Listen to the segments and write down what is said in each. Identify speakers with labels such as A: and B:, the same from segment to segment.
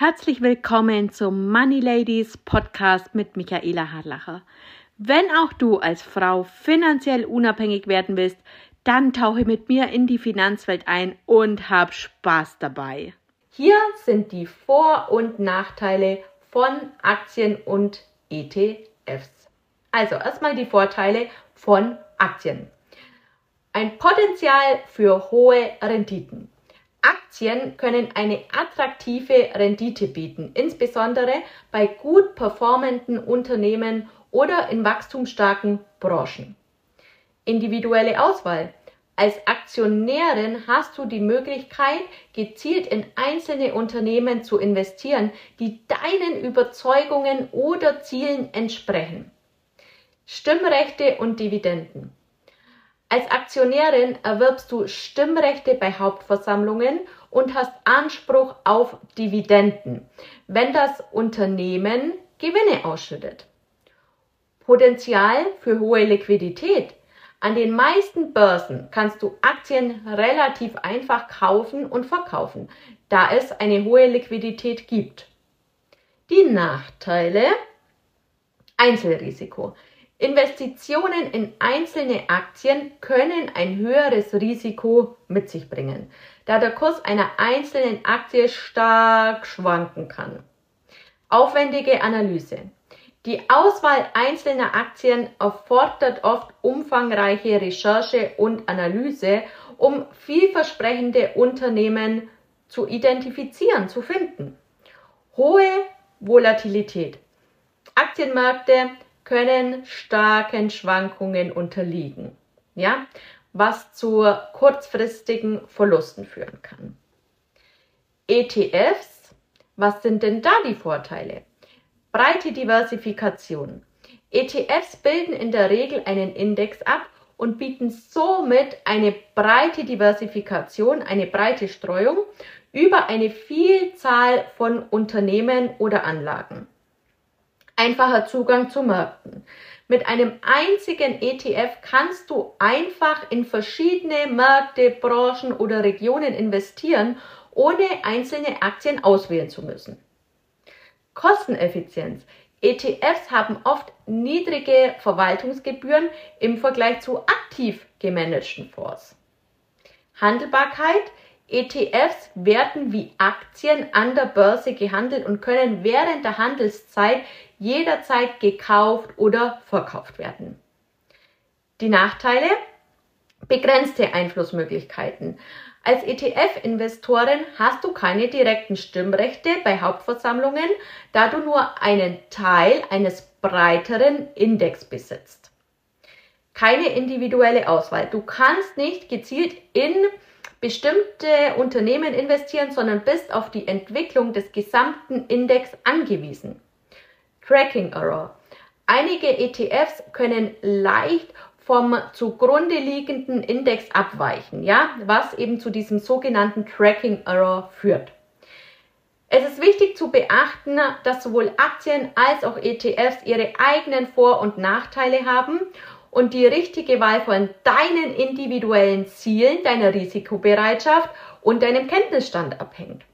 A: Herzlich willkommen zum Money Ladies Podcast mit Michaela Harlacher. Wenn auch du als Frau finanziell unabhängig werden willst, dann tauche mit mir in die Finanzwelt ein und hab Spaß dabei. Hier sind die Vor- und Nachteile von Aktien und ETFs. Also erstmal die Vorteile von Aktien. Ein Potenzial für hohe Renditen. Aktien können eine attraktive Rendite bieten, insbesondere bei gut performenden Unternehmen oder in wachstumsstarken Branchen. Individuelle Auswahl. Als Aktionärin hast du die Möglichkeit, gezielt in einzelne Unternehmen zu investieren, die deinen Überzeugungen oder Zielen entsprechen. Stimmrechte und Dividenden. Als Aktionärin erwirbst du Stimmrechte bei Hauptversammlungen und hast Anspruch auf Dividenden, wenn das Unternehmen Gewinne ausschüttet. Potenzial für hohe Liquidität. An den meisten Börsen kannst du Aktien relativ einfach kaufen und verkaufen, da es eine hohe Liquidität gibt. Die Nachteile Einzelrisiko. Investitionen in einzelne Aktien können ein höheres Risiko mit sich bringen, da der Kurs einer einzelnen Aktie stark schwanken kann. Aufwendige Analyse. Die Auswahl einzelner Aktien erfordert oft umfangreiche Recherche und Analyse, um vielversprechende Unternehmen zu identifizieren, zu finden. Hohe Volatilität. Aktienmärkte können starken Schwankungen unterliegen, ja, was zu kurzfristigen Verlusten führen kann. ETFs, was sind denn da die Vorteile? Breite Diversifikation. ETFs bilden in der Regel einen Index ab und bieten somit eine breite Diversifikation, eine breite Streuung über eine Vielzahl von Unternehmen oder Anlagen einfacher Zugang zu Märkten. Mit einem einzigen ETF kannst du einfach in verschiedene Märkte, Branchen oder Regionen investieren, ohne einzelne Aktien auswählen zu müssen. Kosteneffizienz. ETFs haben oft niedrige Verwaltungsgebühren im Vergleich zu aktiv gemanagten Fonds. Handelbarkeit. ETFs werden wie Aktien an der Börse gehandelt und können während der Handelszeit jederzeit gekauft oder verkauft werden. Die Nachteile? Begrenzte Einflussmöglichkeiten. Als ETF-Investorin hast du keine direkten Stimmrechte bei Hauptversammlungen, da du nur einen Teil eines breiteren Index besitzt. Keine individuelle Auswahl. Du kannst nicht gezielt in bestimmte Unternehmen investieren, sondern bist auf die Entwicklung des gesamten Index angewiesen. Tracking Error. Einige ETFs können leicht vom zugrunde liegenden Index abweichen, ja, was eben zu diesem sogenannten Tracking Error führt. Es ist wichtig zu beachten, dass sowohl Aktien als auch ETFs ihre eigenen Vor- und Nachteile haben und die richtige Wahl von deinen individuellen Zielen, deiner Risikobereitschaft und deinem Kenntnisstand abhängt.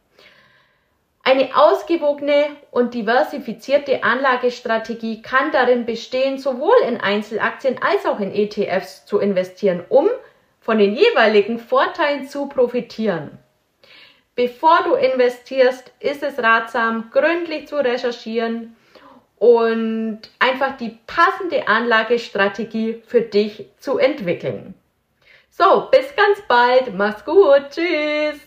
A: Eine ausgewogene und diversifizierte Anlagestrategie kann darin bestehen, sowohl in Einzelaktien als auch in ETFs zu investieren, um von den jeweiligen Vorteilen zu profitieren. Bevor du investierst, ist es ratsam, gründlich zu recherchieren und einfach die passende Anlagestrategie für dich zu entwickeln. So, bis ganz bald. Mach's gut. Tschüss.